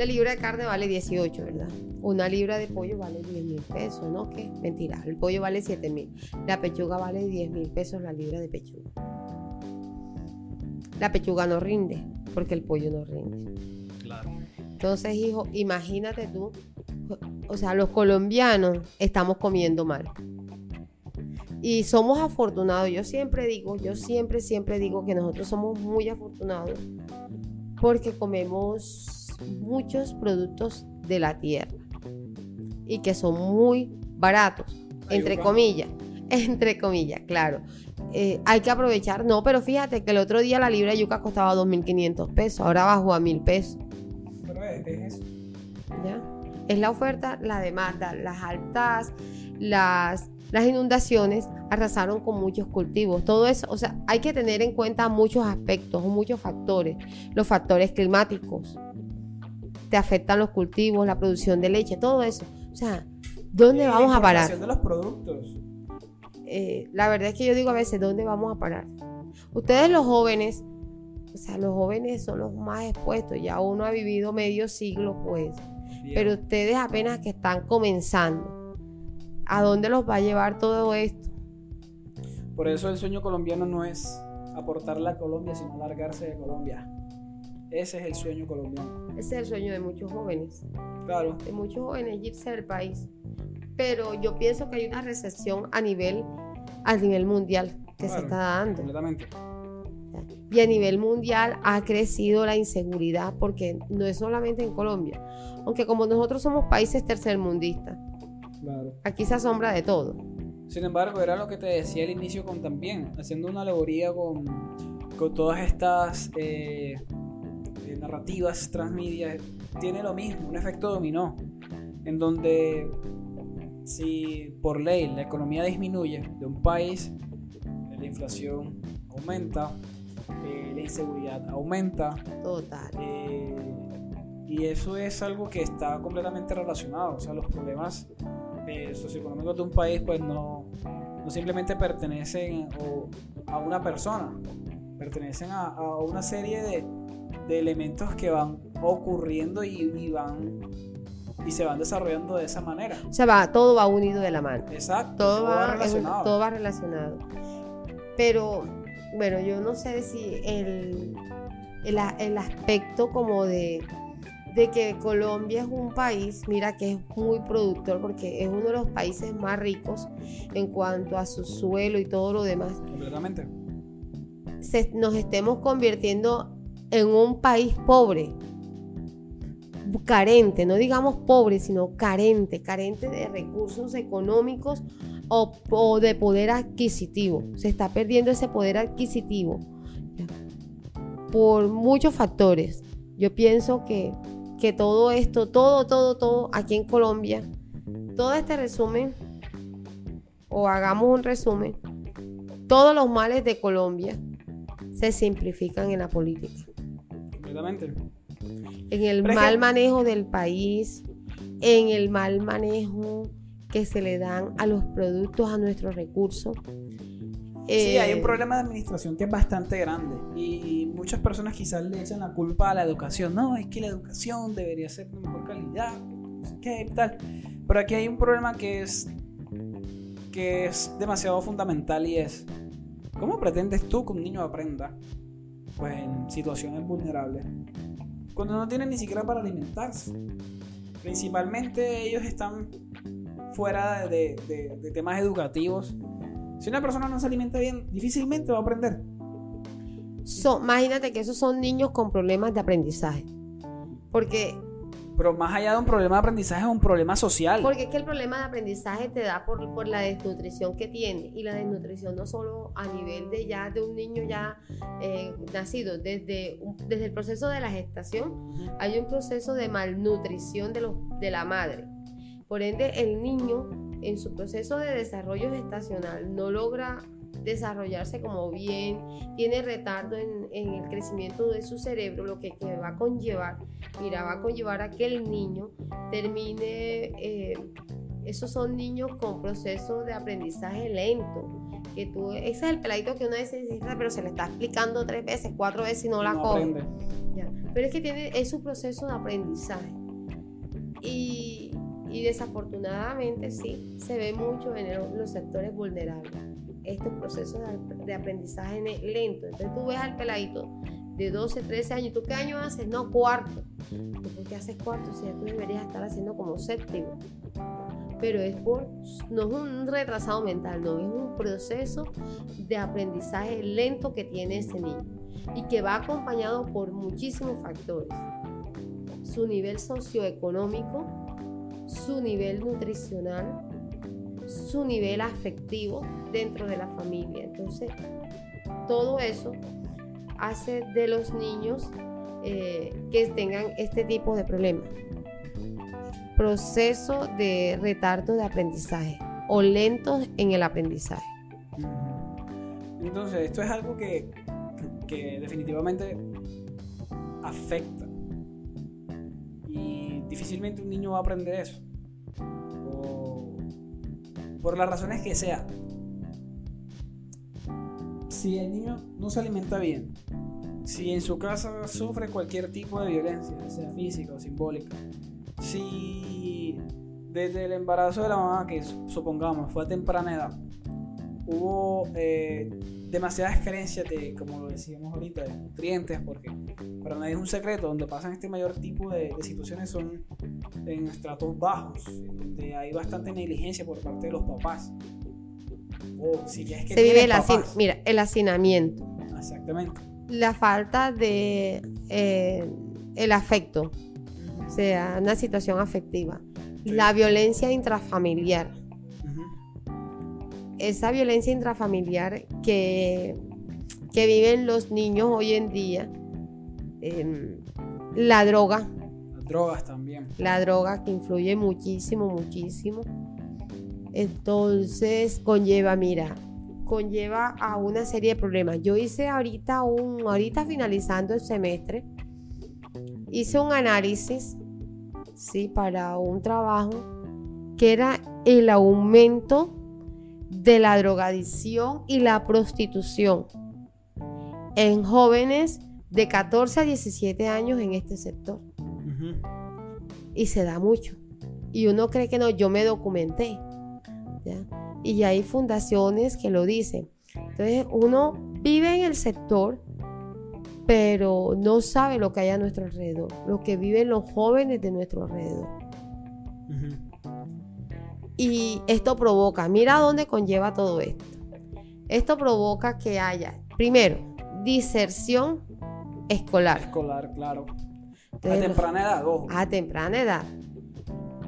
La libra de carne vale 18, ¿verdad? Una libra de pollo vale 10 mil pesos, ¿no? ¿Qué? Mentira, el pollo vale 7 mil. La pechuga vale 10 mil pesos la libra de pechuga. La pechuga no rinde, porque el pollo no rinde. Claro. Entonces, hijo, imagínate tú, o sea, los colombianos estamos comiendo mal. Y somos afortunados, yo siempre digo, yo siempre, siempre digo que nosotros somos muy afortunados porque comemos muchos productos de la tierra y que son muy baratos, entre comillas, entre comillas, claro. Eh, hay que aprovechar, no, pero fíjate que el otro día la libra de yuca costaba 2.500 pesos, ahora bajó a 1.000 pesos. Pero es, es eso. ¿ya? Es la oferta, la demanda, las altas, las, las inundaciones arrasaron con muchos cultivos. Todo eso, o sea, hay que tener en cuenta muchos aspectos, muchos factores. Los factores climáticos te afectan los cultivos, la producción de leche, todo eso. O sea, ¿dónde la vamos a parar? importación de los productos. eh, la verdad es que yo digo a veces, ¿dónde vamos a parar? Ustedes los jóvenes, o sea, los jóvenes son los más expuestos, ya uno ha vivido medio siglo, pues, Bien. pero ustedes apenas que están comenzando, ¿a dónde los va a llevar todo esto? Por eso el sueño colombiano no es aportarle a Colombia, sino largarse de Colombia. Ese es el sueño colombiano. Ese es el sueño de muchos jóvenes, Claro. de muchos jóvenes irse del país. Pero yo pienso que hay una recesión a nivel, a nivel mundial que se Claro, está dando. Completamente. Y a nivel mundial ha crecido la inseguridad porque no es solamente en Colombia. Aunque como nosotros somos países tercermundistas, Claro. aquí se asombra de todo. Sin embargo, era lo que te decía al inicio con también, haciendo una alegoría con, con todas estas eh, narrativas transmedia, tiene lo mismo, un efecto dominó, en donde si por ley la economía disminuye de un país, la inflación aumenta, eh, la inseguridad aumenta, Total. eh, y eso es algo que está completamente relacionado. O sea, los problemas eh, socioeconómicos de un país, pues no, no simplemente pertenecen o- a una persona, pertenecen a, a una serie de, de elementos que van ocurriendo y, y van y se van desarrollando de esa manera. O sea, va, todo va unido de la mano. Exacto. Todo, va, es relacionado. todo va relacionado. Pero, bueno, yo no sé si el, el, el aspecto como de, de que Colombia es un país, mira que es muy productor porque es uno de los países más ricos en cuanto a su suelo y todo lo demás. Completamente. se- nos estemos convirtiendo en un país pobre, carente, no digamos pobre, sino carente, carente de recursos económicos o, de poder adquisitivo. Se está perdiendo ese poder adquisitivo por muchos factores. Yo pienso que, que todo esto, todo, todo, todo aquí en Colombia, todo este resumen, o hagamos un resumen, todos los males de Colombia se simplifican en la política, Completamente. en el Pero es mal que- manejo del país, en el mal manejo que se le dan a los productos, a nuestros recursos. Sí, Eh, hay un problema de administración que es bastante grande y muchas personas quizás le echan la culpa a la educación. No, es que la educación debería ser de mejor calidad, qué tal. Pero aquí hay un problema que es que es demasiado fundamental y es ¿cómo pretendes tú que un niño aprenda pues en situaciones vulnerables cuando no tienen ni siquiera para alimentarse? Principalmente ellos están fuera de, temas educativos. Si una persona no se alimenta bien, difícilmente va a aprender. son- imagínate que esos son niños con problemas de aprendizaje. Porque Pero más allá de un problema de aprendizaje, es un problema social. Porque es que el problema de aprendizaje te da por, por la desnutrición que tiene. Y la desnutrición no solo a nivel de ya de un niño ya eh, nacido, desde, desde el proceso de la gestación, hay un proceso de malnutrición de, los, de la madre. Por ende, el niño en su proceso de desarrollo gestacional no logra desarrollarse como bien, tiene retardo en, en el crecimiento de su cerebro, lo que, que va a conllevar, mira, va a conllevar a que el niño termine, eh, esos son niños con proceso de aprendizaje lento, que tú, ese es el peladito que una vez se dice, pero se le está explicando tres veces, cuatro veces y no la No coge. Ya. pero es que tiene, es su proceso de aprendizaje. Y, y desafortunadamente sí, se ve mucho en los sectores vulnerables, estos procesos de, aprendizaje lento. Entonces tú ves al peladito de 12, 13 años. ¿Tú qué año haces? No, cuarto. ¿Por qué haces cuarto? Si ya tú deberías estar haciendo como séptimo. Pero es por, no es un retrasado mental, no, es un proceso de aprendizaje lento que tiene ese niño y que va acompañado por muchísimos factores. Su nivel socioeconómico, su nivel nutricional, su nivel afectivo dentro de la familia. Entonces, todo eso hace de los niños eh, que tengan este tipo de problemas. Proceso de retardo de aprendizaje o lentos en el aprendizaje. Entonces, esto es algo que, que definitivamente afecta. Y difícilmente un niño va a aprender eso. Por las razones que sea. Si el niño no se alimenta bien, si en su casa sufre cualquier tipo de violencia, sea física o simbólica, si desde el embarazo de la mamá, que supongamos fue a temprana edad, hubo eh, demasiadas carencias de, como lo decíamos ahorita, de nutrientes, porque para nadie es un secreto, donde pasan este mayor tipo de, situaciones son en estratos bajos, donde hay bastante negligencia por parte de los papás se vive el, mira, el hacinamiento. Exactamente. La falta de eh, el afecto, o sea, una situación afectiva. La violencia intrafamiliar. Esa violencia intrafamiliar que, que viven los niños hoy en día. Em, la droga. Drogas también. La droga que influye muchísimo, muchísimo entonces conlleva, mira, conlleva a una serie de problemas. Yo hice ahorita un, ahorita finalizando el semestre, hice un análisis, sí, para un trabajo que era el aumento de la drogadicción y la prostitución en jóvenes de 14 a 17 años en este sector. Y se da mucho. Y uno cree que no, yo me documenté. Y hay fundaciones que lo dicen. Entonces uno vive en el sector, pero no sabe lo que hay a nuestro alrededor, lo que viven los jóvenes de nuestro alrededor. Y esto provoca, mira dónde conlleva todo esto. Esto provoca que haya, primero, diserción escolar. Escolar, claro. A temprana edad, A temprana edad.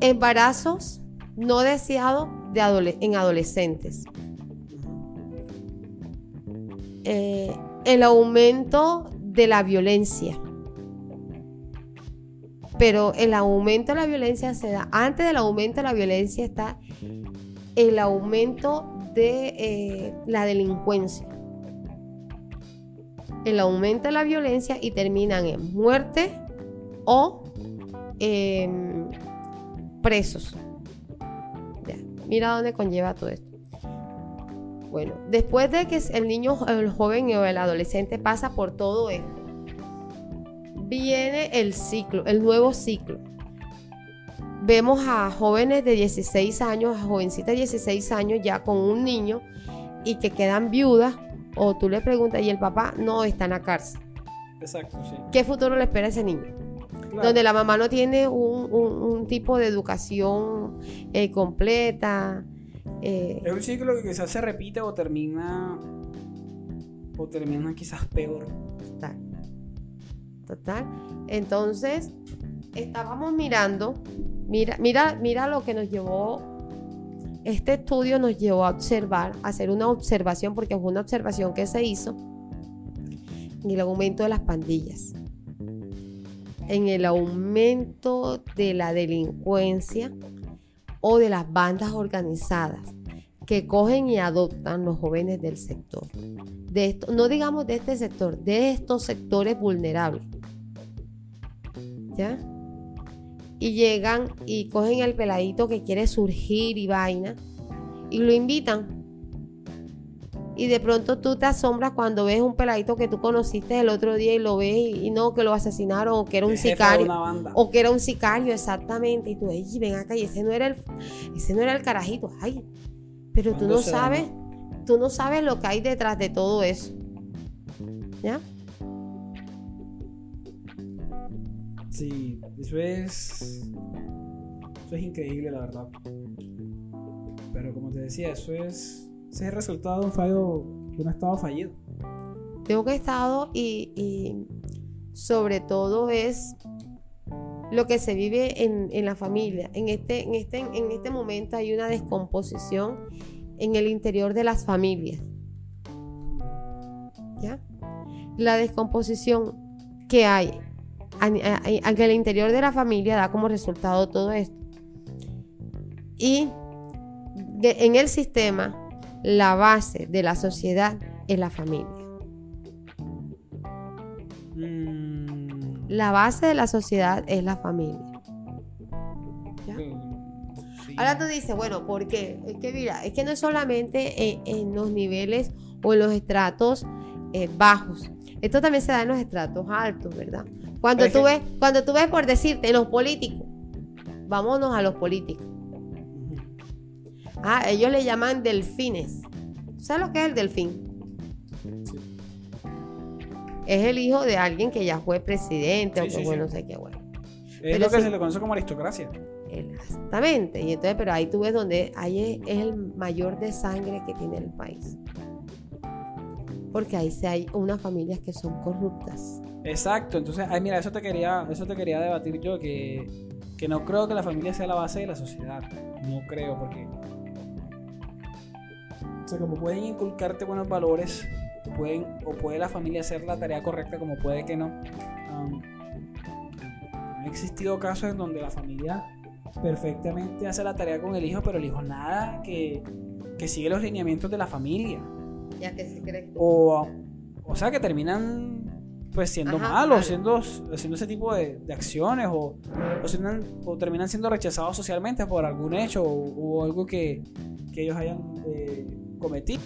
Embarazos no deseados de en adolescentes. Eh, el aumento de la violencia. Pero el aumento de la violencia se da, antes del aumento de la violencia está el aumento de eh, la delincuencia. El aumento de la violencia y terminan en muerte o presos. Mira dónde conlleva todo esto. Bueno, después de que el niño, el joven o el adolescente pasa por todo esto, viene el ciclo, el nuevo ciclo. Vemos a jóvenes de 16 años, a jovencitas de 16 años ya con un niño y que quedan viudas o tú le preguntas y el papá no está en la cárcel. Exacto, sí. ¿Qué futuro le espera a ese niño? Donde la mamá no tiene un, tipo de educación eh, completa. Eh. Es un ciclo que quizás se repite o termina o termina quizás peor. Total. Total. Entonces, estábamos mirando, mira, mira, mira lo que nos llevó, este estudio nos llevó a observar, a hacer una observación, porque fue una observación que se hizo en el aumento de las pandillas en el aumento de la delincuencia o de las bandas organizadas que cogen y adoptan los jóvenes del sector. De esto, no digamos de este sector, de estos sectores vulnerables. ¿Ya? Y llegan y cogen al peladito que quiere surgir y vaina y lo invitan. Y de pronto tú te asombras cuando ves un peladito que tú conociste el otro día y lo ves y, no, que lo asesinaron o que era un sicario. O que era un sicario, exactamente. Y tú dices, ven acá, y ese no era el, ese no era el carajito. Ay, pero tú no sabes, tú no sabes lo que hay detrás de todo eso. ¿Ya? Sí, eso es. Eso es increíble, la verdad. Pero como te decía, eso es ese es el resultado de un fallo, de estado fallido. De un estado y, sobre todo es lo que se vive en, la familia. En este, en, este, en este momento hay una descomposición en el interior de las familias. ¿Ya? La descomposición que hay en el interior de la familia da como resultado todo esto. Y en el sistema la base de la sociedad es la familia. Mm. La base de la sociedad es la familia. Ahora tú dices, bueno, ¿por qué? Es que mira, es que no es solamente en, los niveles o en los estratos eh, bajos. Esto también se da en los estratos altos, ¿verdad? Cuando tú, ves, cuando tú ves, por decirte, los políticos, vámonos a los políticos. Ah, ellos le llaman delfines. ¿Sabes lo que es el delfín? Es el hijo de alguien que ya fue presidente o que bueno, no sé qué bueno. Es lo que se le conoce como aristocracia. Exactamente. Y entonces, pero ahí tú ves donde ahí es, el mayor de sangre que tiene el país. Porque ahí sí hay unas familias que son corruptas. Exacto. Entonces, ay, mira, eso te quería, eso te quería debatir yo, que, que no creo que la familia sea la base de la sociedad. No creo, porque o sea, como pueden inculcarte buenos valores, pueden, o puede la familia hacer la tarea correcta, como puede que no. Um, han existido casos en donde la familia perfectamente hace la tarea con el hijo, pero el hijo nada que, sigue los lineamientos de la familia. Ya que se cree. O, o sea, que terminan pues siendo malos, Siendo, haciendo ese tipo de, acciones o, o, terminan siendo rechazados socialmente por algún hecho o, algo que, ellos hayan eh, cometí.